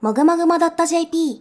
もぐもぐも .jp